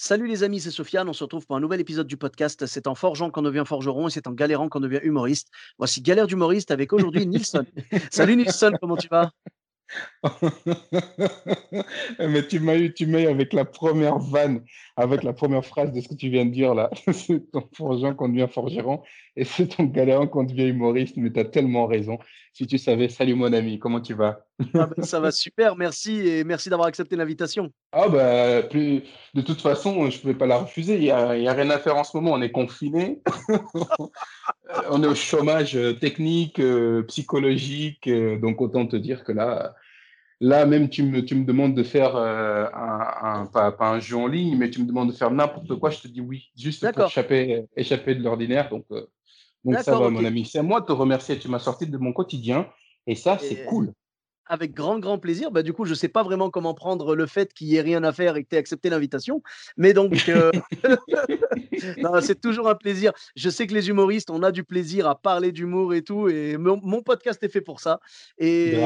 Salut les amis, c'est Sofiane. On se retrouve pour un nouvel épisode du podcast. C'est en forgeant qu'on devient forgeron et c'est en galérant qu'on devient humoriste. Voici Galère d'humoriste avec aujourd'hui Nilsson. Salut Nilsson, comment tu vas? Mais tu m'as eu, tu m'as eu avec la première vanne, avec la première phrase de ce que tu viens de dire là. c'est en forgeant qu'on devient forgeron et c'est en galérant qu'on devient humoriste. Mais tu as tellement raison. Si tu savais, salut mon ami, comment tu vas? Ah ben, Ça va super, merci et merci d'avoir accepté l'invitation. Ah bah, plus, de toute façon, je ne pouvais pas la refuser. Il n'y a, il y a rien à faire en ce moment. On est confiné. on est au chômage euh, technique, euh, psychologique. euh, donc autant te dire que là, là même tu me, tu me demandes de faire euh, un, un- pas, pas un jeu en ligne, mais tu me demandes de faire n'importe quoi, je te dis oui, juste pour échapper, échapper de l'ordinaire. Donc, euh, donc ça va, mon ami. C'est à moi de te remercier. Tu m'as sorti de mon quotidien et ça, c'est cool. Avec grand, grand plaisir. Bah, du coup, je ne sais pas vraiment comment prendre le fait qu'il n'y ait rien à faire et que tu aies accepté l'invitation. Mais donc, euh, c'est toujours un plaisir. Je sais que les humoristes, on a du plaisir à parler d'humour et tout. Et mon, mon podcast est fait pour ça. Et,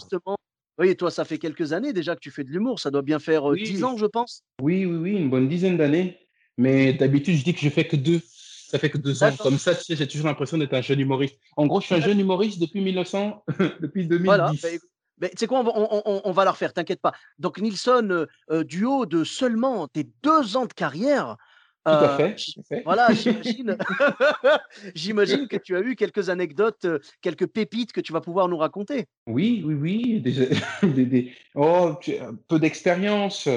justement, oui, toi, ça fait quelques années déjà que tu fais de l'humour. Ça doit bien faire euh, Oui. 10 ans, je pense. Oui, oui, oui, une bonne dizaine d'années. Mais d'habitude, je dis que je fais que deux. Ça fait que deux ans. Comme ça, tu sais, j'ai toujours l'impression d'être un jeune humoriste. En gros, je suis un jeune humoriste depuis 1900, depuis 2010. Voilà. Bah, bah, tu sais quoi, on va, on- on- va la refaire, t'inquiète pas. Donc, Nilsson, euh, euh, du haut de seulement tes deux ans de carrière, Tout à euh, fait. j- tout à fait. Voilà, j'imagine. j'imagine que tu as eu quelques anecdotes, quelques pépites que tu vas pouvoir nous raconter. Oui, oui, oui. Des, des- des- oh, peu d'expérience.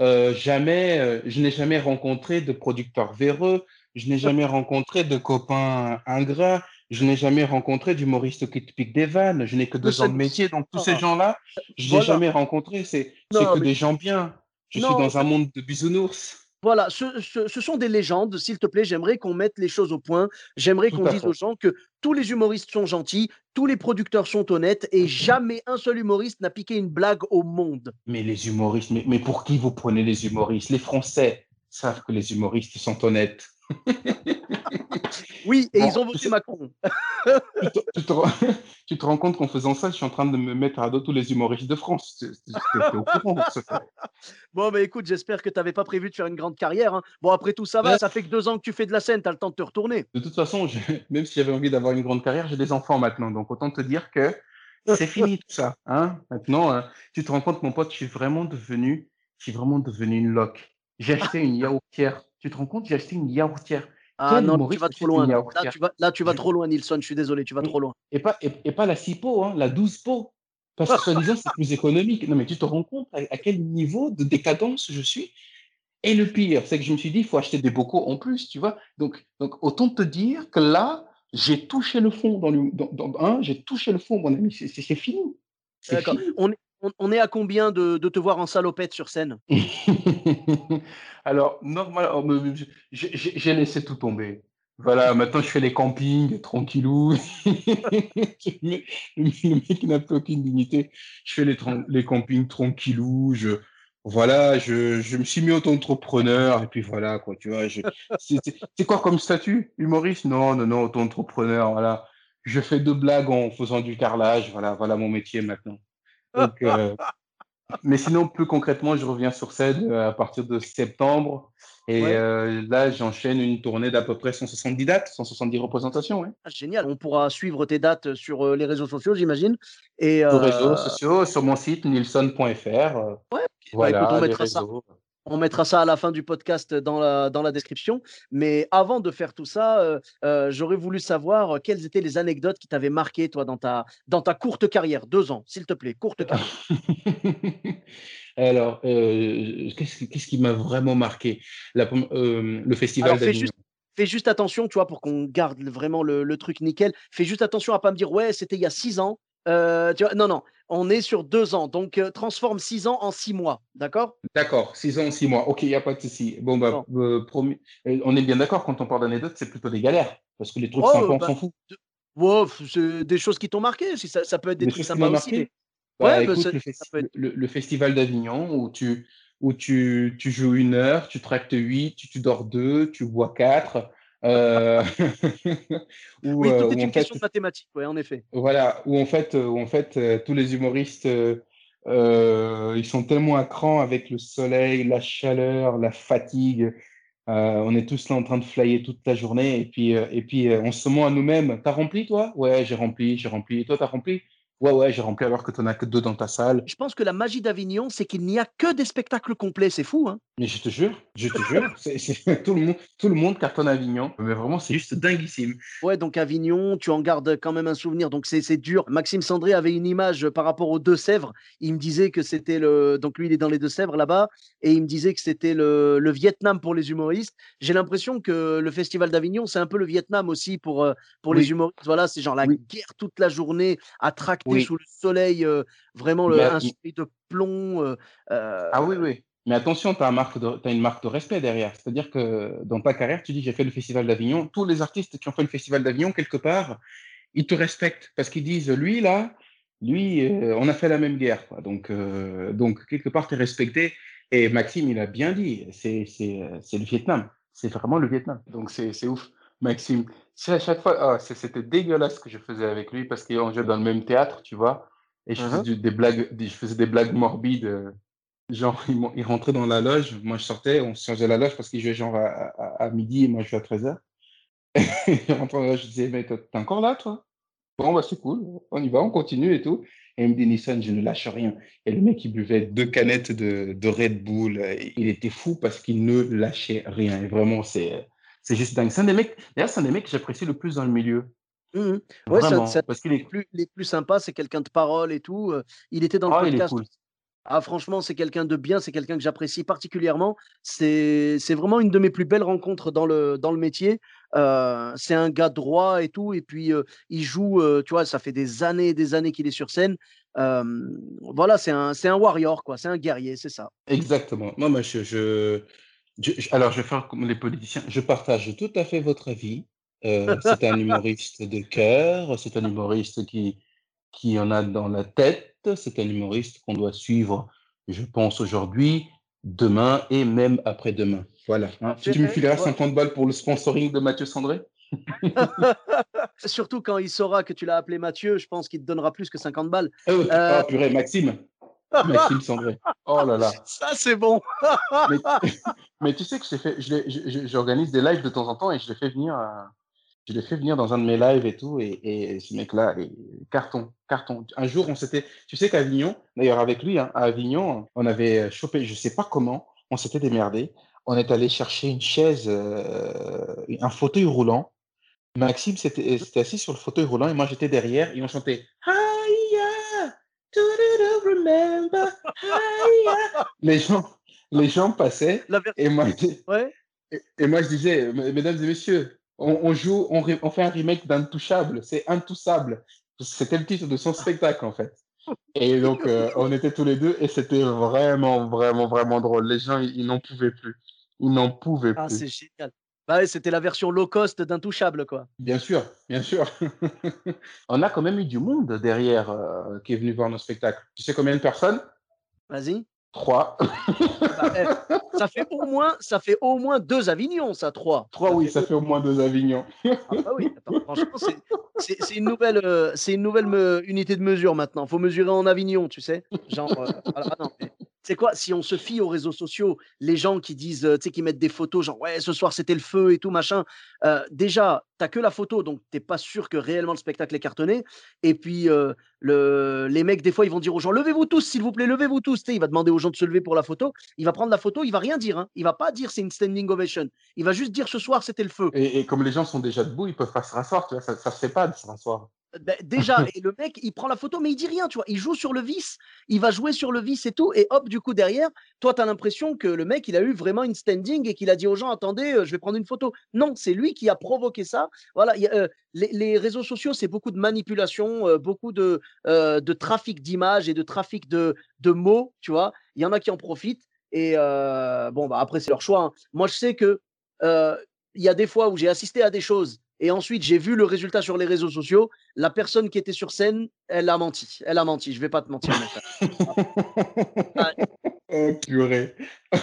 Euh, jamais, je n'ai jamais rencontré de producteur véreux. Je n'ai jamais rencontré de copains ingrats. Je n'ai jamais rencontré d'humoriste qui te pique des vannes. Je n'ai que deux ans de métier. Donc, tous Ah, ces gens-là, je n'ai voilà. jamais rencontré. C'est que mais- des gens bien. Je suis dans un monde de bisounours. Voilà, ce, ce- ce sont des légendes. S'il te plaît, j'aimerais qu'on mette les choses au point. J'aimerais qu'on dise fait. aux gens que tous les humoristes sont gentils, tous les producteurs sont honnêtes et jamais un seul humoriste n'a piqué une blague au monde. Mais les humoristes, mais, mais pour qui vous prenez les humoristes? Les Français savent que les humoristes sont honnêtes. Oui, et Bon, ils ont voté Macron. Tu te, tu te rends- tu te rends compte qu'en faisant ça, je suis en train de me mettre à dos tous les humoristes de France. Tu es au courant de ce fait. Bon, bah écoute, j'espère que tu n'avais pas prévu de faire une grande carrière. hein. Bon, après tout, ça va, Ouais. ça fait que deux ans que tu fais de la scène, tu as le temps de te retourner. De toute façon, je- même si j'avais envie d'avoir une grande carrière, j'ai des enfants maintenant. Donc autant te dire que c'est fini tout ça. Hein maintenant, euh, tu te rends compte, mon pote, je suis vraiment devenu, je suis vraiment devenu une loque. J'ai acheté une yaourtière. Tu te rends compte, j'ai acheté une yaourtière. Ah Quel non, tu vas trop loin. Là, tu vas, là, tu vas trop loin, Nilsson. Je suis désolé, tu vas trop loin. Et pas, et, et pas la 6 pots, hein, la 12 pots. Parce que soi-disant, c'est plus économique. Non, mais tu te rends compte à, à quel niveau de décadence je suis? Et le pire, c'est que je me suis dit, il faut acheter des bocaux en plus, tu vois. Donc, donc autant te dire que là, j'ai touché le fond dans le, dans, dans- hein, j'ai touché le fond, mon ami. C'est fini. D'accord. On, est- on, on est à combien de, de te voir en salopette sur scène? Alors, normal, oh, j'ai laissé tout tomber. Voilà, maintenant je fais les campings, tranquillou. le mec n'a plus aucune dignité. Je fais les, les campings tranquillou. Je, voilà, je, je me suis mis auto-entrepreneur et puis voilà, quoi, tu vois. c'est quoi comme statut? Humoriste? Non, non, non, auto-entrepreneur, voilà. Je fais deux blagues en faisant du carrelage, voilà, voilà mon métier maintenant. Donc, euh, mais sinon, plus concrètement, je reviens sur scène euh, à partir de septembre. Et Ouais. euh, là, j'enchaîne une tournée d'à peu près 170 dates, 170 représentations. Ouais. Ah, Génial. On pourra suivre tes dates sur euh, les réseaux sociaux, j'imagine. Et Sur les réseaux sociaux, sur mon site nilson.fr. ouais, bah, voilà, écoute, on mettra ça. On mettra ça à la fin du podcast dans la, dans la description. Mais avant de faire tout ça, euh, euh, j'aurais voulu savoir quelles étaient les anecdotes qui t'avaient marqué, toi, dans ta, dans ta courte carrière. Deux ans, s'il te plaît, courte carrière. Alors, euh, qu'est-ce qui, qu'est-ce qui m'a vraiment marqué? La le festival Alors, fais d'Avignon. juste, fais juste attention, tu vois, pour qu'on garde vraiment le, le truc nickel. Fais juste attention à pas me dire, ouais, c'était il y a six ans. Euh, tu vois, non, non, on est sur deux ans. Donc, euh, transforme six ans en six mois. D'accord? D'accord, six ans en six mois. Ok, il n'y a pas de souci. Bon, bah, euh, on est bien d'accord, quand on parle d'anecdotes, c'est plutôt des galères. Parce que les trucs oh, sympas, on bah, s'en fout. Des choses qui t'ont marqué. Ça, ça peut être des, trucs sympas aussi. Bah, ouais, bah, le, festival d'Avignon où tu, où tu, tu, joues une heure, tu tractes huit, tu, tu dors deux, tu bois quatre. Euh, oui, tout euh, est une question de mathématiques, ouais, en effet. Voilà, où en fait, où en fait euh, tous les humoristes, ils sont tellement à cran avec le soleil, la chaleur, la fatigue. on est tous là en train de flyer toute la journée et puis, et puis on se ment à nous-mêmes. T'as rempli, toi? Ouais, j'ai rempli, j'ai rempli. Et toi, t'as rempli? Ouais, ouais, j'ai rempli alors que tu n'en as que deux dans ta salle. Je pense que la magie d'Avignon, c'est qu'il n'y a que des spectacles complets. C'est fou, hein Mais je te jure, je te jure, c'est, tout, le monde, tout le monde cartonne Avignon. Mais vraiment, c'est juste dinguissime. Ouais, donc Avignon, tu en gardes quand même un souvenir. Donc c'est, dur. Maxime Sandré avait une image par rapport aux Deux-Sèvres. Il me disait que c'était le. Donc lui, il est dans les Deux-Sèvres là-bas. Et il me disait que c'était le, le Vietnam pour les humoristes. J'ai l'impression que le Festival d'Avignon, c'est un peu le Vietnam aussi pour, euh, pour les humoristes. Voilà, c'est genre la guerre toute la journée à tracter sous le soleil vraiment le, un de plomb. ah oui, oui. Mais attention, tu as, as, une marque de respect derrière. C'est-à-dire que dans ta carrière, tu dis j'ai fait le Festival d'Avignon. Tous les artistes qui ont fait le Festival d'Avignon, quelque part, ils te respectent parce qu'ils disent lui, là, lui, on a fait la même guerre. Quoi. Donc, donc, quelque part, tu es respecté. Et Maxime, il a bien dit c'est le Vietnam. C'est vraiment le Vietnam. Donc, c'est ouf. Maxime, c'est à chaque fois, oh, c'était dégueulasse ce que je faisais avec lui parce qu'on jouait dans le même théâtre, tu vois. Et je faisais, des blagues, je faisais des blagues morbides. Euh, genre, il, rentrait dans la loge, moi je sortais, on changeait la loge parce qu'il jouait genre à, midi et moi je jouais à 13h. il rentrait dans la loge, je disais, mais t'es encore là, toi Bon, bah c'est cool, on y va, on continue et tout. Et il me dit, Nissan, je ne lâche rien. Et le mec, il buvait deux canettes de, de Red Bull. Il était fou parce qu'il ne lâchait rien. Et vraiment, c'est, c'est juste dingue. C'est un des mecs, d'ailleurs, c'est un des mecs que j'apprécie le plus dans le milieu. Mmh ouais, ça, parce qu'il est plus, les plus sympa, c'est quelqu'un de parole et tout. Il était dans le ah, podcast. Ah, franchement, c'est quelqu'un de bien, c'est quelqu'un que j'apprécie particulièrement. C'est vraiment une de mes plus belles rencontres dans le, dans le métier. c'est un gars droit et tout. Et puis, il joue, tu vois, ça fait des années et des années qu'il est sur scène. voilà, c'est un, un warrior, quoi. C'est un guerrier, c'est ça. Exactement. Non, mais je, je, alors, je vais faire comme les politiciens. Je partage tout à fait votre avis. Euh, c'est un humoriste de cœur, c'est un humoriste qui, qui en a dans la tête, c'est un humoriste qu'on doit suivre, je pense, aujourd'hui, demain et même après-demain. Voilà. Hein. Tu me fileras 50 balles pour le sponsoring de Mathieu Sandré? Surtout quand il saura que tu l'as appelé Mathieu, je pense qu'il te donnera plus que 50 balles. Oh, euh... purée, Maxime. Maxime Sandré. Oh là là. Ça, c'est bon. mais, tu sais que j'organise des lives de temps en temps et je les fais venir à, je l'ai fait venir dans un de mes lives et tout, et, ce mec-là, carton, carton. Un jour, on s'était, tu sais qu'à Avignon, d'ailleurs avec lui, hein, à Avignon, on avait chopé, je sais pas comment, on s'était démerdé. On est allé chercher une chaise, euh, un fauteuil roulant. Maxime s'était assis sur le fauteuil roulant et moi j'étais derrière et on chantait remember, les gens, les gens passaient et moi, et moi je disais, mesdames et messieurs, on, joue, on, fait un remake d'Intouchable. C'est Intouchable. C'était le titre de son spectacle, en fait. Et donc, euh, on était tous les deux et c'était vraiment, vraiment, vraiment drôle. Les gens, ils, n'en pouvaient plus. Ils n'en pouvaient ah, plus. Ah, c'est génial. Bah c'était la version low cost d'Intouchable, quoi. Bien sûr, bien sûr. on a quand même eu du monde derrière euh, qui est venu voir nos spectacles. Tu sais combien de personnes? Vas-y. Trois. Bah, eh, ça fait au moins, ça fait au moins deux Avignons, ça, trois. Trois, oui, ça fait au moins deux Avignons. Ah bah oui, franchement, c'est une nouvelle, euh, c'est une nouvelle unité de mesure maintenant. Faut mesurer en Avignon, tu sais. Genre, euh, ah non, c'est quoi Si on se fie aux réseaux sociaux, les gens qui disent, euh, tu qui mettent des photos, genre ouais, ce soir c'était le feu et tout machin. déjà, t'as que la photo, donc t'es pas sûr que réellement le spectacle est cartonné. Et puis le, les mecs, des fois, ils vont dire aux gens, levez-vous tous, s'il vous plaît, levez-vous tous. il va demander aux gens de se lever pour la photo. Il va prendre la photo, il va rien dire. Hein. Il va pas dire c'est une standing ovation. Il va juste dire ce soir c'était le feu. Et, comme les gens sont déjà debout, ils peuvent pas se rasseoir. Ça, ça se fait pas de se rasseoir. Ben, déjà, et le mec, il prend la photo, mais il dit rien, tu vois. Il joue sur le vis, il va jouer sur le vis et tout. Et hop, du coup, derrière, toi, tu as l'impression que le mec, il a eu vraiment une standing et qu'il a dit aux gens, attendez, euh, je vais prendre une photo. Non, c'est lui qui a provoqué ça. Voilà, euh, les, réseaux sociaux, c'est beaucoup de manipulation, euh, beaucoup de, de trafic d'images et de trafic de, de mots, tu vois. Il y en a qui en profitent. Et bon, bah, après, c'est leur choix. Hein. Moi, je sais que il y a des fois où j'ai assisté à des choses et ensuite, j'ai vu le résultat sur les réseaux sociaux. La personne qui était sur scène, elle a menti. Elle a menti. Je vais pas te mentir. oh, purée.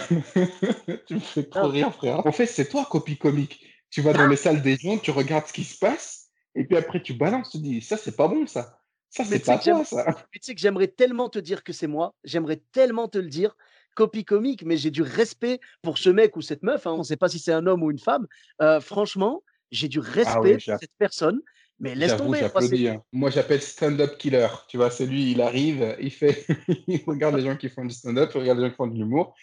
tu me fais trop rire, frère. En fait, c'est toi, copie comique. Tu vas dans les salles des gens, tu regardes ce qui se passe, et puis après, tu balances, tu dis, ça, c'est pas bon, ça. Ça, c'est pas toi, ça. Tu sais que j'aimerais tellement te dire que c'est moi. J'aimerais tellement te le dire copie comique, mais j'ai du respect pour ce mec ou cette meuf. Hein. On ne sait pas si c'est un homme ou une femme. Euh, franchement, j'ai du ah respect pour cette personne. Mais laisse tomber. Hein. Moi, j'appelle stand-up killer. Tu vois, c'est lui, il arrive, il fait, il regarde les gens qui font du stand-up, il regarde les gens qui font de l'humour,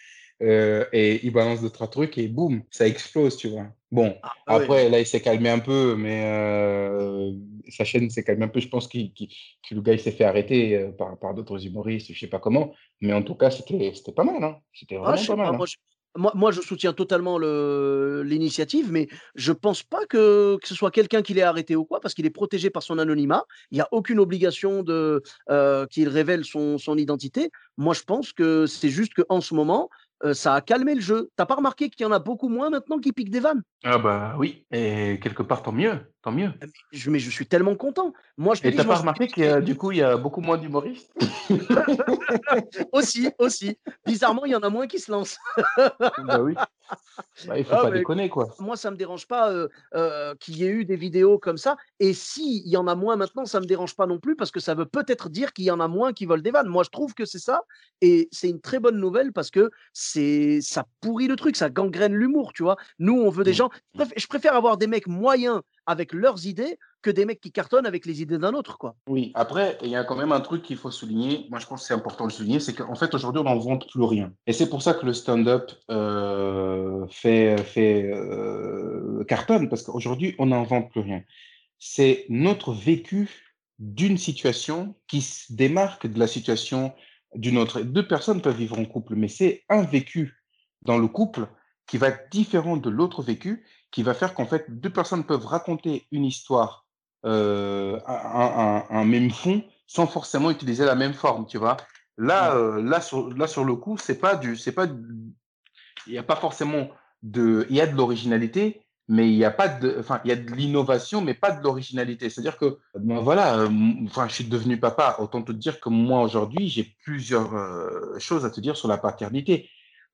euh, et il balance deux trois trucs et boum, ça explose, tu vois. Bon, ah, bah après, là, il s'est calmé un peu, mais euh, sa chaîne s'est calmée un peu. Je pense que le gars, il s'est fait arrêter euh, par, par d'autres humoristes, je sais pas comment, mais en tout cas, c'était pas mal. Hein. C'était ah, vraiment pas mal. Hein. Moi, je soutiens totalement l'initiative, mais je ne pense pas que, ce soit quelqu'un qui l'ait arrêté ou quoi, parce qu'il est protégé par son anonymat. Il n'y a aucune obligation de euh, qu'il révèle son, son identité. Moi, je pense que c'est juste qu'en ce moment, euh, ça a calmé le jeu. T'as pas remarqué qu'il y en a beaucoup moins maintenant qui piquent des vannes? Ah bah oui, et quelque part tant mieux, tant mieux. Ah, mais je, suis tellement content. Moi, je et t'as pas remarqué que du coup il y a beaucoup moins d'humoristes? Aussi, aussi. Bizarrement, il y en a moins qui se lancent. bah oui. Bah, il faut ah, pas déconner quoi. Moi, ça me dérange pas euh, euh, qu'il y ait eu des vidéos comme ça. Et s'il y en a moins maintenant, ça me dérange pas non plus parce que ça veut peut-être dire qu'il y en a moins qui veulent des vannes. Moi, je trouve que c'est ça, et c'est une très bonne nouvelle parce que c'est ça pourrit le truc, ça gangrène l'humour, tu vois. Nous, on veut des mmh. gens. Je préfère avoir des mecs moyens avec leurs idées que des mecs qui cartonnent avec les idées d'un autre, quoi. Oui. Après, il y a quand même un truc qu'il faut souligner. Moi, je pense que c'est important de souligner, c'est qu'en fait, aujourd'hui, on n'en vante plus rien. Et c'est pour ça que le stand-up euh, fait, fait euh, cartonne, parce qu'aujourd'hui, on n'en vante plus rien. C'est notre vécu d'une situation qui se démarque de la situation d'une autre. Deux personnes peuvent vivre en couple, mais c'est un vécu dans le couple qui va être différent de l'autre vécu, qui va faire qu'en fait, deux personnes peuvent raconter une histoire, euh, un, même fond, sans forcément utiliser la même forme, tu vois. Là, euh, là, sur, là, sur le coup, c'est pas du, c'est pas, il n'y a pas forcément de, il y a de l'originalité, mais il n'y a pas de, enfin, il y a de l'innovation, mais pas de l'originalité. C'est-à-dire que, ben voilà, euh, enfin, je suis devenu papa. Autant te dire que moi aujourd'hui, j'ai plusieurs euh, choses à te dire sur la paternité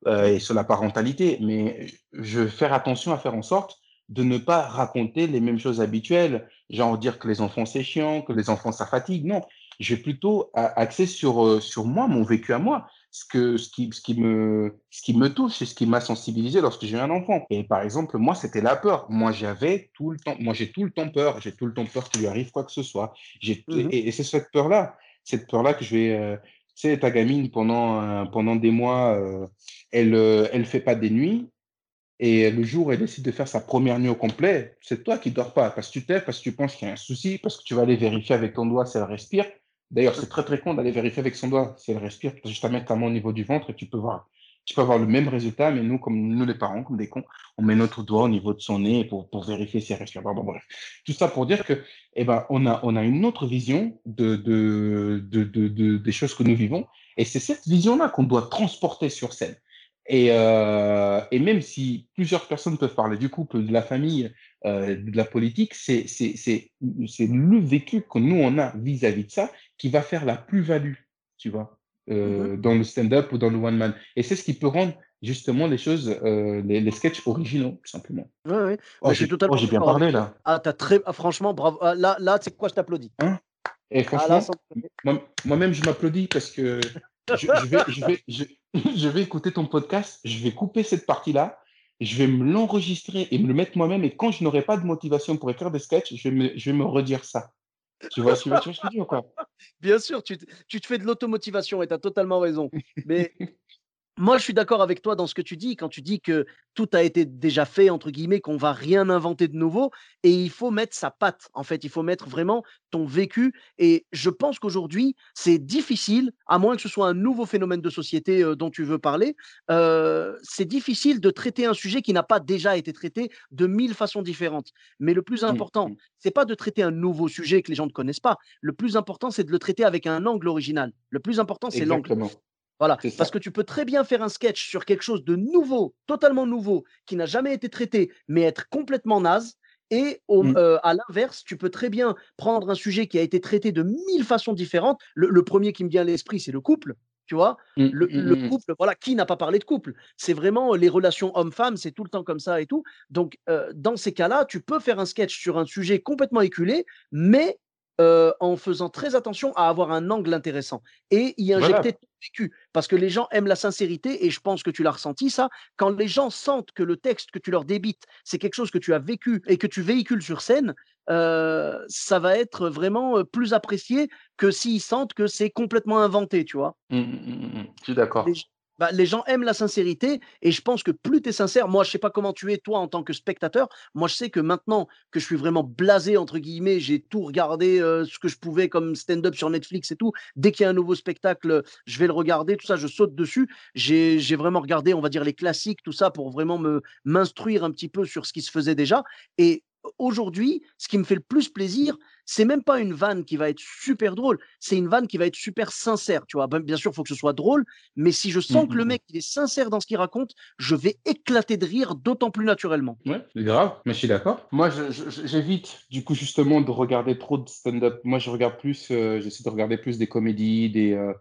euh, et sur la parentalité, mais je vais faire attention à faire en sorte de ne pas raconter les mêmes choses habituelles, genre dire que les enfants c'est chiant, que les enfants ça fatigue. Non, je vais plutôt axer sur sur moi, mon vécu à moi ce, que, ce, qui, ce, qui me, ce qui me touche et ce qui m'a sensibilisé lorsque j'ai eu un enfant. Et par exemple, moi, c'était la peur. Moi, j'avais tout le temps, moi, j'ai tout le temps peur. J'ai tout le temps peur qu'il lui arrive quoi que ce soit. J'ai, mmh Et, c'est cette peur-là, cette peur-là que je vais. Euh, tu sais, ta gamine, pendant, euh, pendant des mois, euh, elle ne elle fait pas des nuits. Et le jour où elle décide de faire sa première nuit au complet, c'est toi qui dors pas. Parce que tu t'es, parce que tu penses qu'il y a un souci, parce que tu vas aller vérifier avec ton doigt si elle respire. D'ailleurs, c'est très très con d'aller vérifier avec son doigt si elle respire, juste à mettre ta main au niveau du ventre et tu peux voir. Tu peux avoir le même résultat, mais nous, comme nous les parents, comme des cons, on met notre doigt au niveau de son nez pour, pour vérifier si elle respire. Bon, bref. Tout ça pour dire que, eh ben, on a, on a une autre vision de, de, de, de des choses que nous vivons. Et c'est cette vision-là qu'on doit transporter sur scène. Et, euh, et, même si plusieurs personnes peuvent parler du couple, de la famille, euh, de la politique, c'est le vécu que nous, on a vis-à-vis de ça qui va faire la plus-value, tu vois, euh, mmh dans le stand-up ou dans le one-man. Et c'est ce qui peut rendre justement les choses, euh, les, les, sketchs originaux, tout simplement. Oui, oui. Oh, j'ai totalement. Oh, bien parlé, là. Ah, as très... Ah, franchement, bravo. Ah, là, là c'est quoi, je t'applaudis? Hein? Et ah, franchement, moi-même, je m'applaudis parce que je, vais, je, vais, je, je vais écouter ton podcast, je vais couper cette partie-là je vais me l'enregistrer et me le mettre moi-même. Et quand je n'aurai pas de motivation pour écrire des sketchs, je vais me, je vais me redire ça. Tu vois, ce que je dis ou quoi Bien sûr, tu, tu, te fais de l'automotivation et tu as totalement raison. Mais moi, je suis d'accord avec toi dans ce que tu dis, quand tu dis que tout a été déjà fait, entre guillemets, qu'on va rien inventer de nouveau, et il faut mettre sa patte. En fait, il faut mettre vraiment ton vécu. Et je pense qu'aujourd'hui, c'est difficile, à moins que ce soit un nouveau phénomène de société euh, dont tu veux parler, euh, c'est difficile de traiter un sujet qui n'a pas déjà été traité de mille façons différentes. Mais le plus Mmh, important, mmh. c'est pas de traiter un nouveau sujet que les gens ne connaissent pas. Le plus important, c'est de le traiter avec un angle original. Le plus important, c'est l'angle. Voilà, parce que tu peux très bien faire un sketch sur quelque chose de nouveau, totalement nouveau, qui n'a jamais été traité, mais être complètement naze. Et au- Mmh. euh, à l'inverse, tu peux très bien prendre un sujet qui a été traité de mille façons différentes. Le, le premier qui me vient à l'esprit, c'est le couple. Tu vois, Mmh, le, mmh, le couple, voilà, qui n'a pas parlé de couple? C'est vraiment les relations homme-femme, c'est tout le temps comme ça et tout. Donc, euh, dans ces cas-là, tu peux faire un sketch sur un sujet complètement éculé, mais euh, en faisant très attention à avoir un angle intéressant et y Voilà. injecter ton vécu. Parce que les gens aiment la sincérité et je pense que tu l'as ressenti ça. Quand les gens sentent que le texte que tu leur débites, c'est quelque chose que tu as vécu et que tu véhicules sur scène, euh, ça va être vraiment euh, plus apprécié que s'ils sentent que c'est complètement inventé, tu vois. Mmh, mmh, mmh, mmh. Je suis d'accord. Les, bah, les gens aiment la sincérité et je pense que plus tu es sincère, moi je sais pas comment tu es toi en tant que spectateur, moi je sais que maintenant que je suis vraiment blasé entre guillemets, j'ai tout regardé euh, ce que je pouvais comme stand-up sur Netflix et tout, dès qu'il y a un nouveau spectacle, je vais le regarder, tout ça, je saute dessus, j'ai vraiment regardé, on va dire les classiques, tout ça pour vraiment me m'instruire un petit peu sur ce qui se faisait déjà. Et aujourd'hui, ce qui me fait le plus plaisir, c'est même pas une vanne qui va être super drôle, c'est une vanne qui va être super sincère, tu vois. Ben, bien sûr, il faut que ce soit drôle, mais si je sens Mmh, que le mmh, mmh. mec il est sincère dans ce qu'il raconte, je vais éclater de rire d'autant plus naturellement. Ouais, c'est grave, mais je suis d'accord. Moi, j'évite, du coup, justement, de regarder trop de stand-up. Moi, je regarde plus, euh, j'essaie de regarder plus des comédies, des, euh,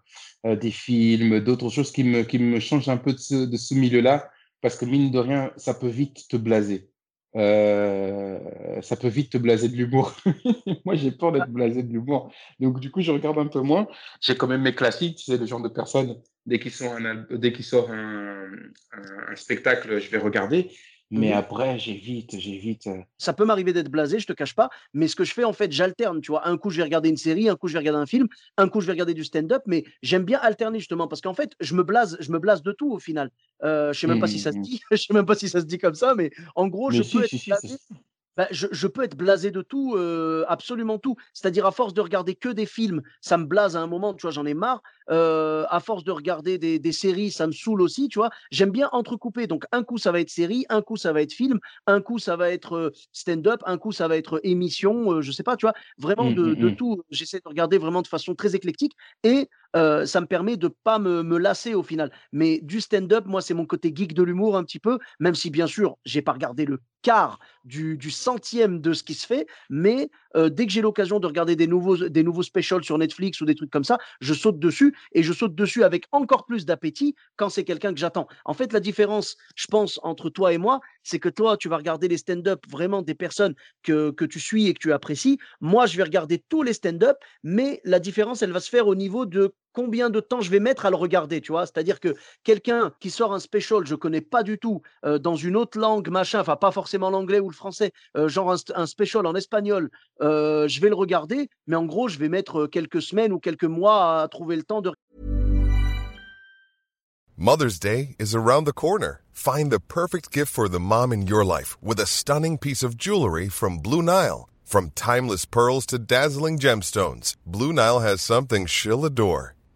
euh, des films, d'autres choses qui me, qui me changent un peu de ce, de ce milieu-là, parce que mine de rien, ça peut vite te blaser. Euh, ça peut vite te blaser de l'humour. Moi, j'ai peur d'être blasé de l'humour. Donc, du coup, je regarde un peu moins. J'ai quand même mes classiques, tu sais, le genre de personnes, dès qu'ils sort un, al- dès qu'il sort un, un- un spectacle, je vais regarder. Mais après, j'évite, j'évite. euh, Ça peut m'arriver d'être blasé, je te cache pas, mais ce que je fais en fait, j'alterne, tu vois. Un coup, je vais regarder une série, un coup, je vais regarder un film, un coup, je vais regarder du stand-up, mais j'aime bien alterner justement parce qu'en fait, je me blase, je me blase de tout au final. Euh, je sais même pas si ça se Mhm. dit, je sais même pas si ça se dit comme ça, mais en gros, Mais je si, peux être si, blasé Bah, je, je peux être blasé de tout, euh, absolument tout. C'est-à-dire, à force de regarder que des films, ça me blase à un moment, tu vois, j'en ai marre. Euh, à force de regarder des, des séries, ça me saoule aussi, tu vois. J'aime bien entrecouper. Donc, un coup, ça va être série, un coup, ça va être film, un coup, ça va être euh, stand-up, un coup, ça va être émission, euh, je sais pas, tu vois. Vraiment Mhm, de, de mhm. tout. J'essaie de regarder vraiment de façon très éclectique et ça me permet de pas me, me lasser au final. Mais du stand-up, moi, c'est mon côté geek de l'humour un petit peu, même si, bien sûr, j'ai pas regardé le quart du, du centième de ce qui se fait, mais dès que j'ai l'occasion de regarder des nouveaux, des nouveaux specials sur Netflix ou des trucs comme ça, je saute dessus et je saute dessus avec encore plus d'appétit quand c'est quelqu'un que j'attends. En fait, la différence, je pense, entre toi et moi, c'est que toi, tu vas regarder les stand-up vraiment des personnes que, que tu suis et que tu apprécies. Moi, je vais regarder tous les stand-up, mais la différence, elle va se faire au niveau de combien de temps je vais mettre à le regarder, tu vois? C'est-à-dire que quelqu'un qui sort un special, je connais pas du tout, euh, dans une autre langue, machin, enfin pas forcément l'anglais ou le français, euh, genre un, un special en espagnol, euh, je vais le regarder, mais en gros, je vais mettre euh, quelques semaines ou quelques mois à trouver le temps de Mother's Day is around the corner. Find the perfect gift for the mom in your life with a stunning piece of jewelry from Blue Nile. From timeless pearls to dazzling gemstones, Blue Nile has something she'll adore.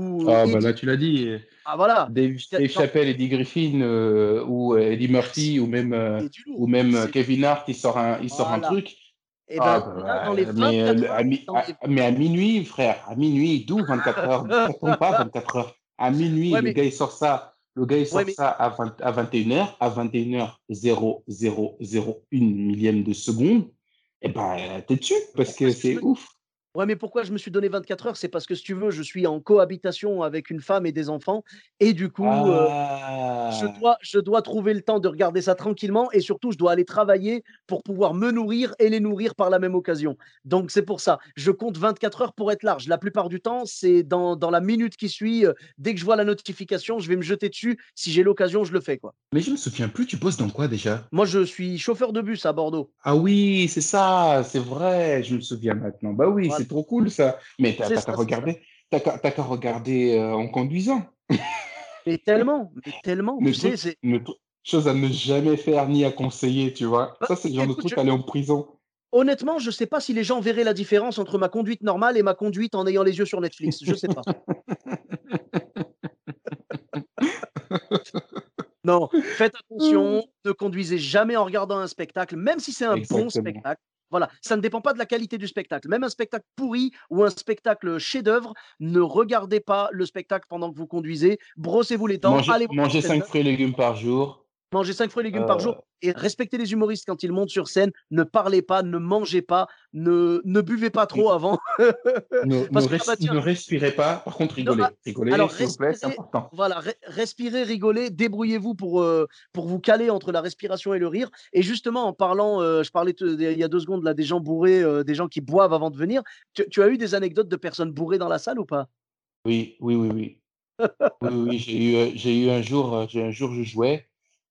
Ah, bah Eddie- là, tu l'as dit. ah, voilà, Dave, Dave Chappelle, Eddie Griffin euh, ou euh, Eddie Murphy ou même, euh, ou même euh, Kevin Hart, il sort un, il sort un Voilà. truc. Eh Ah, ben, bah, là, dans les mais, euh, 24 à, mi- dans les- à- mais à minuit, frère, à minuit, d'où 24 heures? Ça tombe pas 24 heures. À minuit, Ouais, le mais- gars, il sort ça. Le gars, il sort Ouais, mais- ça à, 20 à 21h, à 21h, 0,001 millième de seconde. Eh ben, t'es dessus, parce que c'est ouf. Ouais, mais pourquoi je me suis donné 24 heures? C'est parce que si tu veux, je suis en cohabitation avec une femme et des enfants et du coup, je Ah! dois je dois trouver le temps de regarder ça tranquillement et surtout je dois aller travailler pour pouvoir me nourrir et les nourrir par la même occasion. Donc c'est pour ça, je compte 24 heures pour être large. La plupart du temps, c'est dans dans la minute qui suit, heu, dès que je vois la notification, je vais me jeter dessus. Si j'ai l'occasion, je le fais, quoi. Mais je me souviens plus, tu bosses dans quoi déjà? Moi, je suis chauffeur de bus à Bordeaux. Ah oui, c'est ça, c'est vrai, je me souviens maintenant. Bah oui, Voilà, c'est trop cool ça. Mais t'as qu'à regarder, t'as qu'à regarder euh, en conduisant. Mais tellement, mais tellement, Le tu sais, chose à ne jamais faire ni à conseiller, tu vois. bah, Ça, c'est le genre de truc je à aller en prison. honnêtement, je sais pas si les gens verraient la différence entre ma conduite normale et ma conduite en ayant les yeux sur Netflix. Je sais pas. Non, faites attention, ne conduisez jamais en regardant un spectacle, même si c'est un bon spectacle. Voilà, ça ne dépend pas de la qualité du spectacle. Même un spectacle pourri ou un spectacle chef-d'œuvre, ne regardez pas le spectacle pendant que vous conduisez. Brossez-vous les dents, Manger, allez sur 5 scène, fruits et légumes par jour. Mangez 5 fruits et légumes par jour et respectez les humoristes quand ils montent sur scène. Ne parlez pas, ne mangez pas, ne, ne buvez pas trop avant. ne, Parce ah res- respirez pas. Par contre, non, rigolez. ah, Rigolez, alors s'il vous plaît, c'est respirez, important. voilà, re- respirez, rigolez, débrouillez-vous pour, euh, pour vous caler entre la respiration et le rire. Et justement, en parlant, euh, je parlais il y a deux secondes là, des gens bourrés, euh, des gens qui boivent avant de venir. Tu, tu as eu des anecdotes de personnes bourrées dans la salle ou pas? Oui, oui, oui, oui. Oui, oui, j'ai eu, eu un jour, j'ai un jour, je jouais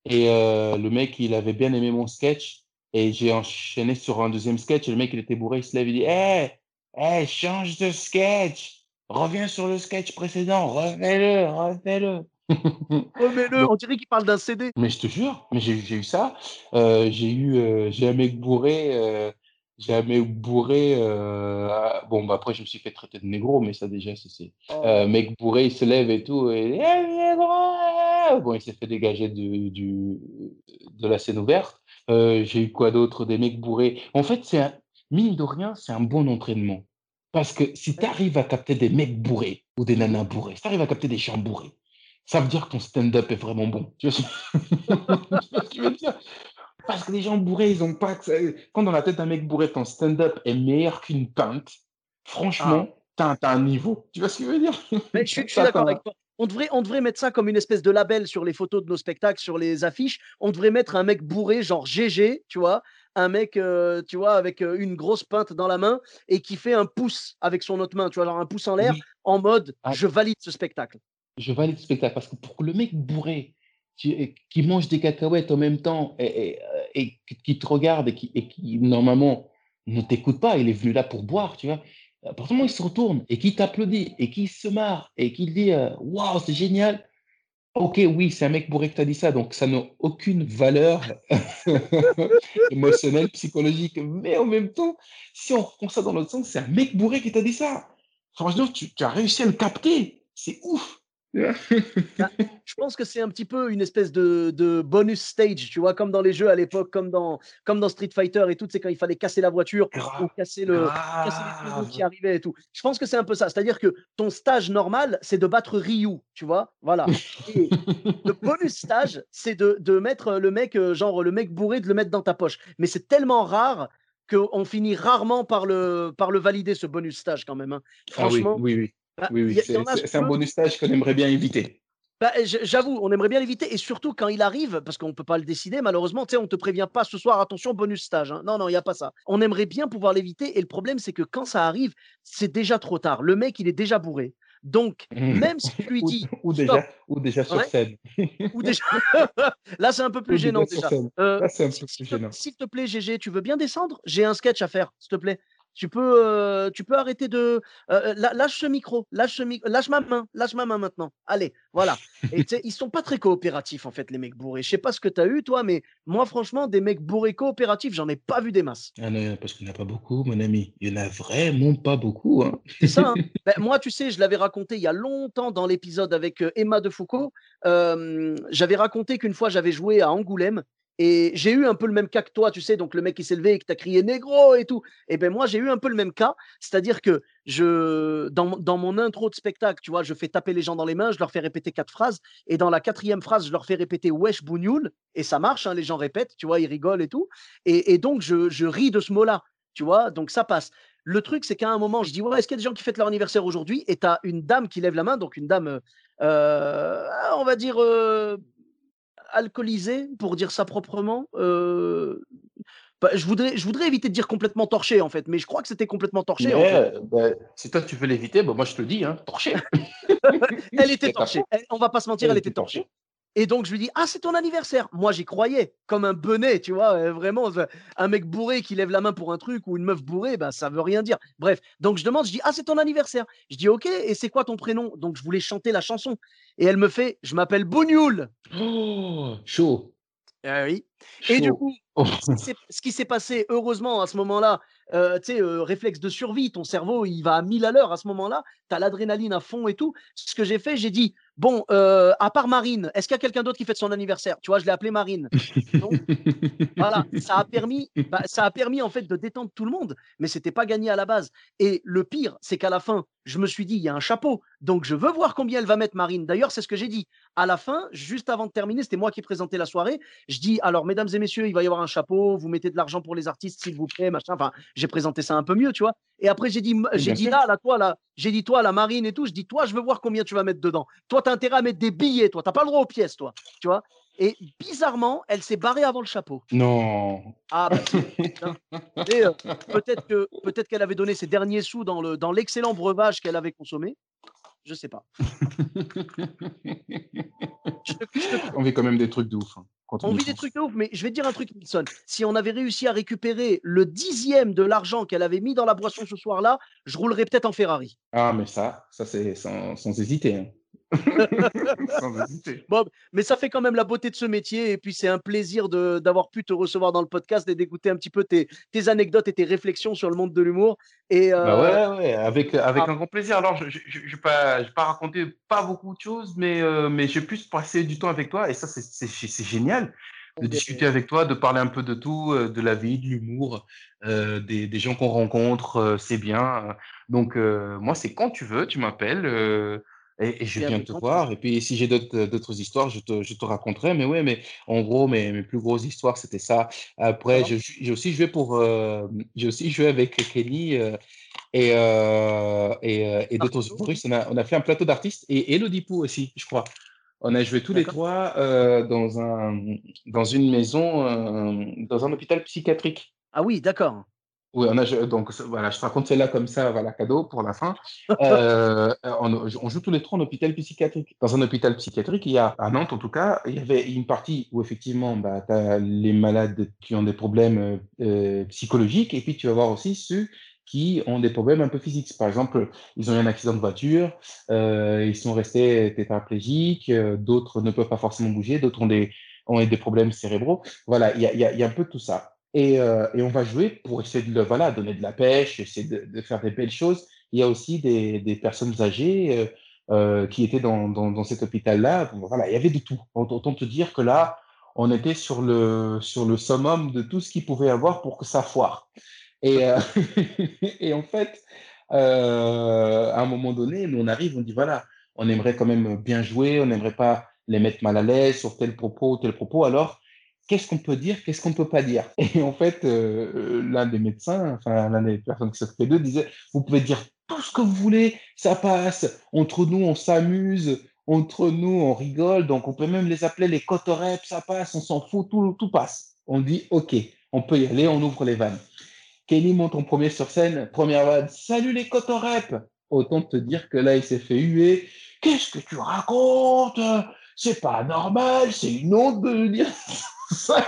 et euh, le mec, il avait bien aimé mon sketch et j'ai enchaîné sur un deuxième sketch et le mec, il était bourré, il se lève, il dit, hé, hé, change de sketch, reviens sur le sketch précédent, refais-le, refais-le. Remets-le, on dirait qu'il parle d'un CD. mais je te jure, mais j'ai j'ai eu ça. Euh, j'ai eu, euh, j'ai un mec bourré, j'ai un mec bourré. euh, ah, bon, bah après, je me suis fait traiter de négro, mais ça déjà, c'est, c'est- euh, mec bourré, il se lève et tout, et Eh, négro! Bon, il s'est fait dégager du, du, de la scène ouverte. Euh, j'ai eu quoi d'autre? Des mecs bourrés. En fait, c'est un, mine de rien, c'est un bon entraînement. Parce que si tu arrives à capter des mecs bourrés ou des nanas bourrés, si tu arrives à capter des gens bourrés, ça veut dire que ton stand-up est vraiment bon. Tu vois ce que je veux dire? Parce que les gens bourrés, ils ont pas Quand dans la tête d'un mec bourré, ton stand-up est meilleur qu'une pinte, Ah, franchement, t'as un, t'as un niveau. Tu vois ce que je veux dire? mais je suis, je suis d'accord avec toi. On devrait, on devrait mettre ça comme une espèce de label sur les photos de nos spectacles, sur les affiches. On devrait mettre un mec bourré, genre GG, tu vois, un mec, euh, tu vois, avec euh, une grosse pinte dans la main et qui fait un pouce avec son autre main, tu vois, genre un pouce en l'air, Oui, en mode ah, je valide ce spectacle. je valide le spectacle parce que pour le mec bourré qui, qui mange des cacahuètes en même temps et, et, euh, et qui qui te regarde et qui, et qui normalement ne t'écoute pas, il est venu là pour boire, tu vois. À partir du moment où il se retourne et qui t'applaudit et qui se marre et qui dit euh, Waouh, c'est génial. Ok, oui, c'est un mec bourré que t'as dit ça, donc ça n'a aucune valeur émotionnelle, psychologique. Mais en même temps, si on reprend ça dans l'autre sens, c'est un mec bourré qui t'a dit ça. Franchement, tu, tu as réussi à le capter. C'est ouf. je pense que c'est un petit peu une espèce de, de bonus stage, tu vois, comme dans les jeux à l'époque, comme dans, comme dans Street Fighter et tout, c'est quand il fallait casser la voiture ou casser, le, casser les qui arrivaient et tout. Je pense que c'est un peu ça. C'est-à-dire que ton stage normal, c'est de battre Ryu, tu vois, voilà. Et le bonus stage, c'est de, de mettre le mec, euh, genre le mec bourré, de le mettre dans ta poche. Mais c'est tellement rare qu'on finit rarement par le, par le valider, ce bonus stage quand même. hein. Ah oui, Franchement, oui, oui. bah, Oui, oui. C'est un bonus stage qu'on aimerait bien éviter. Bah, J'avoue, on aimerait bien l'éviter et surtout quand il arrive, parce qu'on ne peut pas le décider, malheureusement, tu sais, on te prévient pas ce soir, attention, bonus stage. hein. Non, non, il n'y a pas ça. On aimerait bien pouvoir l'éviter et le problème, c'est que quand ça arrive, c'est déjà trop tard. Le mec, il est déjà bourré. Donc, même si tu lui dis ou déjà, ou déjà sur ouais, scène. ou déjà. Là, c'est un peu plus Ou gênant déjà. Euh, Là, c'est un si- peu S'il plus te, gênant. s'il te plaît, GG, tu veux bien descendre? J'ai un sketch à faire, s'il te plaît. Tu peux, euh, tu peux arrêter de. euh, la- lâche ce micro, lâche, ce mi- lâche ma main, lâche ma main maintenant. Allez, voilà. Et ils sont pas très coopératifs, en fait, les mecs bourrés. Je sais pas ce que tu as eu, toi, mais moi, franchement, des mecs bourrés coopératifs, j'en ai pas vu des masses. Ah non, parce qu'il n'y en a pas beaucoup, mon ami. Il n'y en a vraiment pas beaucoup. Hein. C'est ça. hein. Ben, moi, tu sais, je l'avais raconté il y a longtemps dans l'épisode avec euh, Emma de Foucault. Euh, j'avais raconté qu'une fois, j'avais joué à Angoulême et j'ai eu un peu le même cas que toi, tu sais. Donc, le mec qui s'est levé et qui t'a crié négro et tout. Et ben moi, j'ai eu un peu le même cas. C'est-à-dire que je, dans, mon- dans mon intro de spectacle, tu vois, je fais taper les gens dans les mains, je leur fais répéter quatre phrases. Et dans la quatrième phrase, je leur fais répéter wesh bougnoul. Et ça marche, hein, les gens répètent, tu vois, ils rigolent et tout. Et, et donc, je, je ris de ce mot-là. tu vois, donc ça passe. Le truc, c'est qu'à un moment, je dis ouais, est-ce qu'il y a des gens qui fêtent leur anniversaire aujourd'hui? Et tu as une dame qui lève la main, donc une dame, euh, on va dire euh, alcoolisée, pour dire ça proprement. Euh, bah, je, voudrais, je voudrais éviter de dire complètement torché, en fait, mais je crois que c'était complètement torché. En fait. bah, si toi tu veux l'éviter, bah, moi je te le dis, hein, torché. elle était torchée. Elle- on va pas se mentir, elle, était torchée. Et donc, je lui dis, ah, c'est ton anniversaire. Moi, j'y croyais, comme un benet, tu vois, euh, vraiment, un mec bourré qui lève la main pour un truc ou une meuf bourrée, ben, ça veut rien dire. Bref, donc je demande, je dis, ah, c'est ton anniversaire. Je dis, ok, et c'est quoi ton prénom? Donc, je voulais chanter la chanson. Et elle me fait, je m'appelle Bougnoul. Oh, chaud. Ah oui. Et du coup, Oh. ce qui s'est- ce qui s'est passé, heureusement, à ce moment-là, euh, tu sais, euh, réflexe de survie, ton cerveau, il va à 1000 à l'heure à ce moment-là, tu as l'adrénaline à fond et tout. Ce que j'ai fait, j'ai dit, bon, euh, à part Marine, est-ce qu'il y a quelqu'un d'autre qui fête son anniversaire? Tu vois, je l'ai appelé Marine. Donc, voilà, ça a permis, bah, ça a permis en fait de détendre tout le monde, mais c'était pas gagné à la base. Et le pire, c'est qu'à la fin, je me suis dit, il y a un chapeau, donc je veux voir combien elle va mettre Marine. D'ailleurs, c'est ce que j'ai dit. À la fin, juste avant de terminer, c'était moi qui présentais la soirée. Je dis, alors, mesdames et messieurs, il va y avoir un chapeau, vous mettez de l'argent pour les artistes, s'il vous plaît, machin. Enfin, j'ai présenté ça un peu mieux, tu vois. Et après, j'ai dit, j'ai bien dit là, là, toi, là, j'ai dit, toi, la Marine et tout, je dis, toi, je veux voir combien tu vas mettre dedans. Toi, tu as intérêt à mettre des billets, toi, tu pas le droit aux pièces, toi, tu vois? Et bizarrement, elle s'est barrée avant le chapeau. Non. Ah, bah, euh, peut-être que peut-être qu'elle avait donné ses derniers sous dans le dans l'excellent breuvage qu'elle avait consommé. Je sais pas. Je te- je te- On vit quand même des trucs de ouf. hein, on vit des trucs de ouf, mais je vais te dire un truc, Nilsson. Si on avait réussi à récupérer le dixième de l'argent qu'elle avait mis dans la boisson ce soir-là, je roulerais peut-être en Ferrari. Ah, mais ça, ça c'est sans, sans hésiter. hein. Bon, mais ça fait quand même la beauté de ce métier. Et puis, c'est un plaisir d'avoir pu te recevoir dans le podcast et d'écouter un petit peu tes, tes anecdotes et tes réflexions sur le monde de l'humour. Et euh, Bah ouais, ouais, avec, avec ah. un grand plaisir. Alors, je ne vais pas, pas raconter pas beaucoup de choses, mais, euh, mais j'ai pu passer du temps avec toi et ça, c'est- génial de discuter avec toi, de parler un peu de tout, euh, de la vie, de l'humour, euh, des, des gens qu'on rencontre, euh, c'est bien. Donc, euh, moi, c'est quand tu veux, tu m'appelles euh, et, et je viens te voir. Et puis, si j'ai d'autres d'autres histoires, je te, je te raconterai. Mais ouais, mais en gros, mes, mes plus grosses histoires, c'était ça. Après, je- j'ai aussi joué pour, euh, j'ai aussi joué avec Kenny. euh, et, euh, et, euh, et d'autres humoristes. On a, on a fait un plateau d'artistes et Elodie Pou aussi, je crois. On a joué tous les trois euh, dans, un, dans une maison, euh, dans un hôpital psychiatrique. Ah oui, d'accord. Oui, on a, donc voilà, je te raconte celle-là comme ça, voilà, cadeau pour la fin. Euh, on, on joue tous les trois en hôpital psychiatrique. Dans un hôpital psychiatrique, il y a, à Nantes en tout cas, il y avait une partie où effectivement, bah, tu as les malades qui ont des problèmes euh, psychologiques et puis tu vas voir aussi ceux qui ont des problèmes un peu physiques. Par exemple, ils ont eu un accident de voiture, euh, ils sont restés tétraplégiques, euh, d'autres ne peuvent pas forcément bouger, d'autres ont des, ont des problèmes cérébraux. Voilà, il y a, y a- il y a un peu tout ça. Et, euh, et on va jouer pour essayer de voilà, donner de la pêche, essayer de, faire des belles choses. Il y a aussi des, personnes âgées euh, euh, qui étaient dans, dans, cet hôpital-là. Voilà, il y avait de tout. Autant te dire que là, on était sur le, sur le summum de tout ce qu'il pouvait avoir pour que ça foire. Et, en fait, à un moment donné, on arrive, on dit voilà, on aimerait quand même bien jouer, on n'aimerait pas les mettre mal à l'aise sur tel propos, tel propos. Alors, qu'est-ce qu'on peut dire, qu'est-ce qu'on ne peut pas dire? Et en fait, euh, euh, l'un des médecins, enfin, l'un des personnes qui s'occupaient d'eux disait vous pouvez dire tout ce que vous voulez, ça passe. Entre nous, on s'amuse. Entre nous, on rigole. Donc, on peut même les appeler les cotoreps, ça passe, on s'en fout, tout, tout passe. On dit OK, on peut y aller, on ouvre les vannes. Kenny monte en premier sur scène, première vanne, salut les cotoreps. Autant te dire que là, il s'est fait huer. Qu'est-ce que tu racontes? C'est pas normal, c'est une honte de dire ça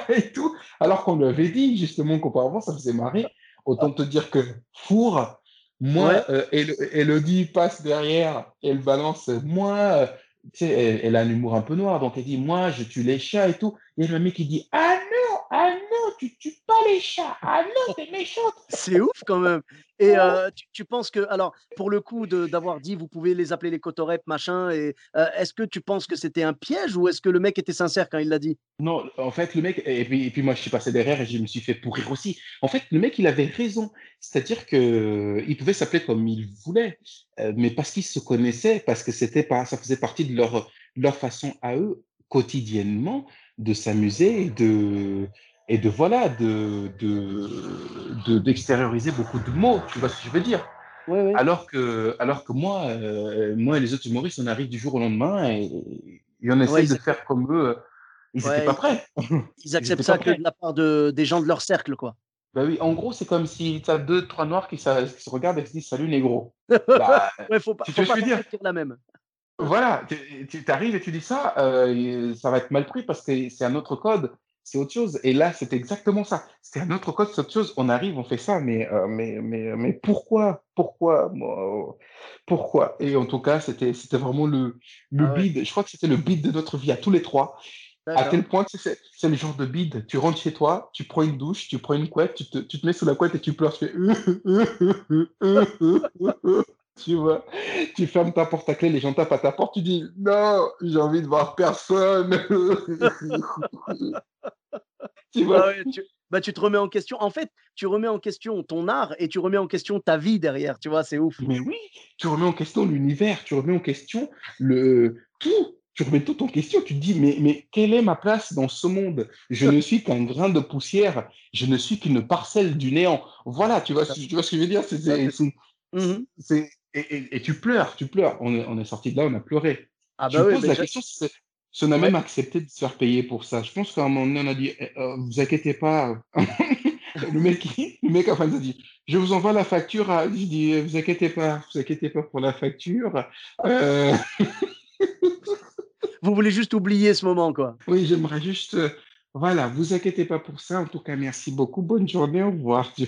et tout. Alors qu'on lui avait dit justement qu'auparavant, ça faisait marrer. Autant te dire que four, moi, Ouais. euh, Elodie passe derrière, elle balance, moi, euh, tu sais, elle, elle a un humour un peu noir, donc elle dit, moi, je tue les chats et tout. Et le mec, il dit, ah non, ah non, tu tues pas les chats, ah non, t'es méchante. C'est ouf quand même. Et euh, tu, tu penses que, alors, pour le coup de- d'avoir dit, vous pouvez les appeler les cotoreps, machin, et euh, est-ce que tu penses que c'était un piège ou est-ce que le mec était sincère quand il l'a dit? Non, en fait, le mec, et puis, et puis moi, je suis passé derrière et je me suis fait pourrir aussi. En fait, le mec, il avait raison. C'est-à-dire que il pouvait s'appeler comme il voulait, euh, mais parce qu'ils se connaissaient, parce que c'était pas, ça faisait partie de leur, leur façon à eux, quotidiennement, de s'amuser et de, et de voilà, de, de, d'extérioriser beaucoup de mots, tu vois ce que je veux dire? Alors, que, alors que moi, euh, moi et les autres humoristes, on arrive du jour au lendemain et, on essaie de faire comme eux. Ils n'étaient pas prêts. Ils acceptent ça que de la part de, des gens de leur cercle, quoi. Bah oui, en gros, c'est comme si tu as deux, trois noirs qui, qui, se regardent et qui se disent Salut, négro. Bah, ouais, faut pas, faut pas dire? la même. Voilà, tu arrives et tu dis ça, euh, ça va être mal pris parce que c'est un autre code c'est autre chose. Et là, c'est exactement ça. C'est un autre code, c'est autre chose. On arrive, on fait ça, mais, euh, mais, mais, mais pourquoi Pourquoi Pourquoi? Et en tout cas, c'était vraiment le, le ah bid. Je crois que c'était le bid de notre vie à tous les trois. À tel point que c'est le genre de bid. Tu rentres chez toi, tu prends une douche, tu prends une couette, tu te, tu te mets sous la couette et tu pleures. Tu fais. tu vois, tu fermes ta porte à clé, les gens tapent à ta porte, tu dis non, j'ai envie de voir personne. tu vois ah tu, bah, tu te remets en question. En fait, tu remets en question ton art et tu remets en question ta vie derrière. Tu vois, c'est ouf. Mais oui, tu remets en question l'univers, tu remets en question le tout. Tu remets tout en question. Tu te dis, mais, mais quelle est ma place dans ce monde? Je ne suis qu'un grain de poussière. Je ne suis qu'une parcelle du néant. Voilà, tu vois, tu vois ce que je veux dire? C'est et, tu pleures, tu pleures. On est, on est sorti de là, on a pleuré. Ah bah poses la question si on a même accepté de se faire payer pour ça. Je pense qu'à un moment donné, on a dit, eh, euh, vous inquiétez pas. le mec, le mec enfin, a dit, je vous envoie la facture. À... Je dis, vous inquiétez pas, vous inquiétez pas pour la facture. Euh. vous voulez juste oublier ce moment, quoi. Oui, j'aimerais juste voilà, vous inquiétez pas pour ça. En tout cas, merci beaucoup. Bonne journée, au revoir.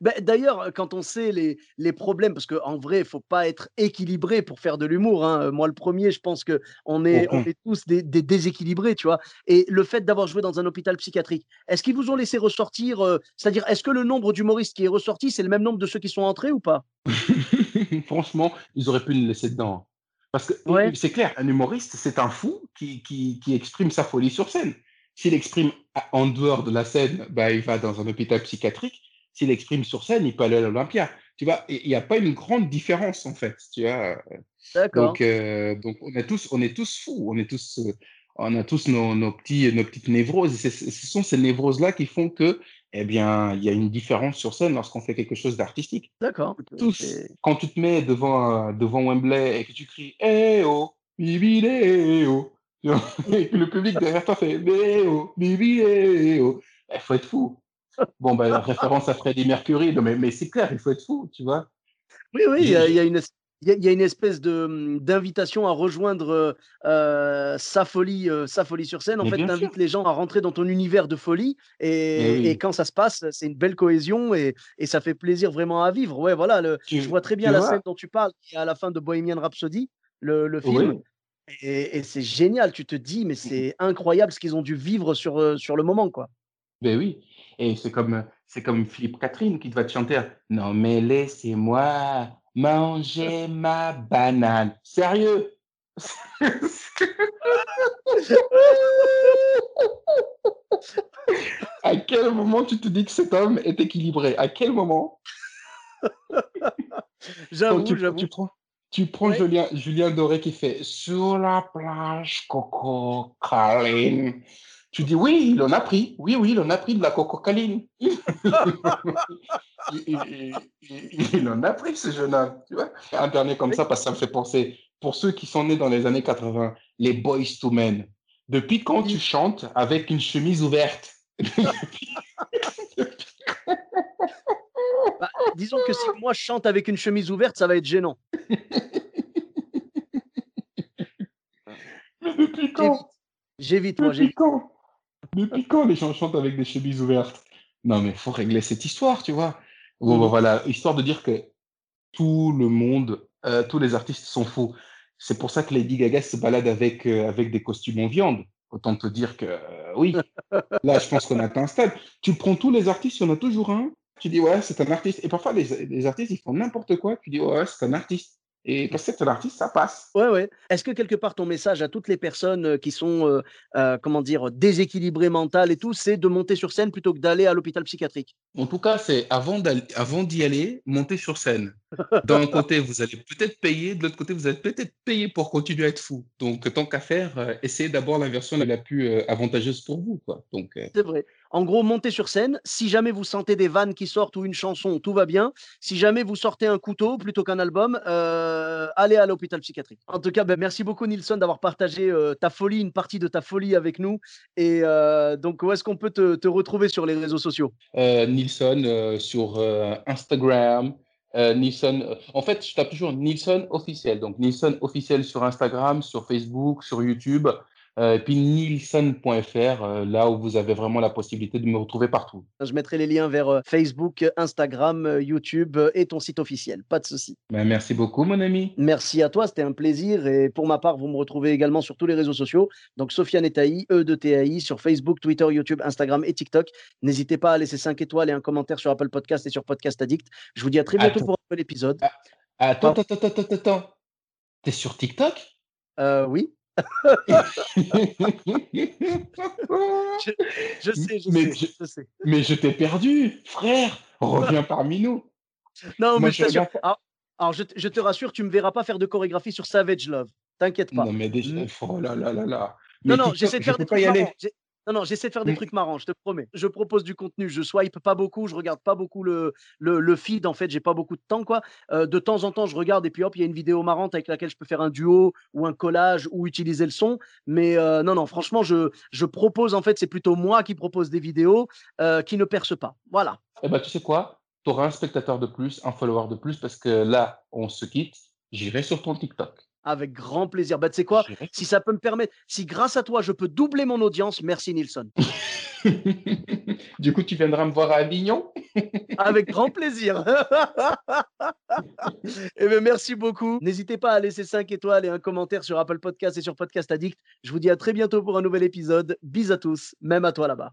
Ben, d'ailleurs, quand on sait les, les problèmes, parce qu'en vrai, il faut pas être équilibré pour faire de l'humour. Hein. Moi, le premier, je pense qu'on est, on est tous des, déséquilibrés, tu vois. Et le fait d'avoir joué dans un hôpital psychiatrique, est-ce qu'ils vous ont laissé ressortir euh, C'est-à-dire, est-ce que le nombre d'humoristes qui est ressorti, c'est le même nombre de ceux qui sont entrés ou pas? Franchement, ils auraient pu nous laisser dedans. Parce que c'est clair, un humoriste, c'est un fou qui, qui, qui, exprime sa folie sur scène. S'il exprime en dehors de la scène, bah, il va dans un hôpital psychiatrique. S'il exprime sur scène, il peut aller à l'Olympia. Tu vois, il n'y a pas une grande différence en fait. Tu vois. D'accord. Donc, euh, donc on est tous, on est tous fous. On est tous, euh, on a tous nos, nos, petits, nos petites névroses. Et ce sont ces névroses-là qui font que eh bien, il y a une différence sur scène lorsqu'on fait quelque chose d'artistique. D'accord. quand tu te mets devant, devant Wembley et que tu cries Eh oh, eh oh, et que le public derrière toi fait Eh oh, bibi eh il faut être fou. Bon, ben, référence à Freddie Mercury, mais, mais c'est clair, il faut être fou, tu vois. Oui, oui, il y, a une, il y, a une espèce de d'invitation à rejoindre euh, sa folie, euh, sa folie sur scène. En fait, tu invites les gens à rentrer dans ton univers de folie, et, et quand ça se passe, c'est une belle cohésion et, et, ça fait plaisir vraiment à vivre. Ouais, voilà. Le, je vois très bien la scène dont tu parles, à la fin de Bohemian Rhapsody, le, le film. Et, et c'est génial. Tu te dis, mais c'est incroyable ce qu'ils ont dû vivre sur, sur le moment, quoi. Ben oui. Et c'est comme, c'est comme Philippe Catherine qui va te chanter. Non, mais laissez-moi manger ma banane. Sérieux? À quel moment tu te dis que cet homme est équilibré? À quel moment? J'avoue, j'avoue. Tu prends, tu prends Julien, Julien Doré qui fait Sur la plage, Coco Caline. Tu dis oui, il en a pris. Oui, oui, il en a pris de la cococaline. il, il, en a pris, ce jeune homme. Tu vois Un dernier comme ça, parce que ça me fait penser, pour ceux qui sont nés dans les années 80, les Boys to Men. Depuis quand tu chantes avec une chemise ouverte? bah, Disons que si moi je chante avec une chemise ouverte, ça va être gênant. Mais depuis quand J'évite, moi, j'évite. Depuis quand les gens chantent avec des chemises ouvertes Non, mais il faut régler cette histoire, tu vois. Bon, bah, voilà, histoire de dire que tout le monde, euh, tous les artistes sont faux. C'est pour ça que Lady Gaga se balade avec, euh, avec des costumes en viande. Autant te dire que euh, oui, là, je pense qu'on a atteint un stade. Tu prends tous les artistes, il y en a toujours un. Tu dis, ouais, c'est un artiste. Et parfois, les, les artistes, ils font n'importe quoi. Tu dis, ouais, c'est un artiste. Et parce que c'est un artiste, ça passe. Ouais, ouais. Est-ce que quelque part ton message à toutes les personnes euh, qui sont, euh, euh, comment dire, déséquilibrées mentales et tout, c'est de monter sur scène plutôt que d'aller à l'hôpital psychiatrique? En tout cas, c'est avant d'aller- avant d'y aller, monter sur scène. D'un côté, vous allez peut-être payer, de l'autre côté, vous allez peut-être payer pour continuer à être fou. Donc, tant qu'à faire, euh, essayez d'abord la version la plus euh, avantageuse pour vous. Quoi. Donc, euh, C'est vrai. En gros, montez sur scène. Si jamais vous sentez des vannes qui sortent ou une chanson, tout va bien. Si jamais vous sortez un couteau plutôt qu'un album, euh, allez à l'hôpital psychiatrique. En tout cas, ben, merci beaucoup Nilsson d'avoir partagé euh, ta folie, une partie de ta folie avec nous. Et euh, donc, où est-ce qu'on peut te, retrouver sur les réseaux sociaux? Nilsson sur Instagram. euh, en fait, je tape toujours Nilsson officiel. Donc, Nilsson officiel sur Instagram, sur Facebook, sur YouTube. Euh, et puis, nilsson.fr, euh, là où vous avez vraiment la possibilité de me retrouver partout. Je mettrai les liens vers euh, Facebook, Instagram, euh, YouTube euh, et ton site officiel. Pas de souci. Ben, merci beaucoup, mon ami. Merci à toi, c'était un plaisir. Et pour ma part, vous me retrouvez également sur tous les réseaux sociaux. Donc, Sofiane Etaï, E de TAI, sur Facebook, Twitter, YouTube, Instagram et TikTok. N'hésitez pas à laisser 5 étoiles et un commentaire sur Apple Podcast et sur Podcast Addict. Je vous dis à très bientôt Attends. pour un nouvel épisode. Attends, attends, attends, attends, attends. T'es sur TikTok? Euh, oui, je sais, je Mais sais, je- je sais. Mais je t'ai perdu, frère. Reviens parmi nous. Non, Moi, mais je regarde Alors, alors, je, te- je te rassure, tu me verras pas faire de chorégraphie sur Savage Love. T'inquiète pas. Non, mais déjà, Mm. oh là là là là. Non, Mais non, j'essaie de faire des trucs marrants. Non, non, j'essaie de faire des Mm. trucs marrants, je te promets. Je propose du contenu, je swipe pas beaucoup, je regarde pas beaucoup le, le, le feed, en fait, j'ai pas beaucoup de temps, quoi. Euh, de temps en temps, je regarde et puis hop, il y a une vidéo marrante avec laquelle je peux faire un duo ou un collage ou utiliser le son. Mais euh, non, non, franchement, je, je propose, en fait, c'est plutôt moi qui propose des vidéos euh, qui ne percent pas. Voilà. Eh ben, tu sais quoi? Tu auras un spectateur de plus, un follower de plus, parce que là, on se quitte. J'irai sur ton TikTok. Avec grand plaisir. Bah, tu sais quoi? Si ça peut me permettre, si grâce à toi, je peux doubler mon audience, merci Nilsson. Du coup, tu viendras me voir à Avignon? Avec grand plaisir. Eh bien, merci beaucoup. N'hésitez pas à laisser 5 étoiles et un commentaire sur Apple Podcast et sur Podcast Addict. Je vous dis à très bientôt pour un nouvel épisode. Bis à tous, même à toi là-bas.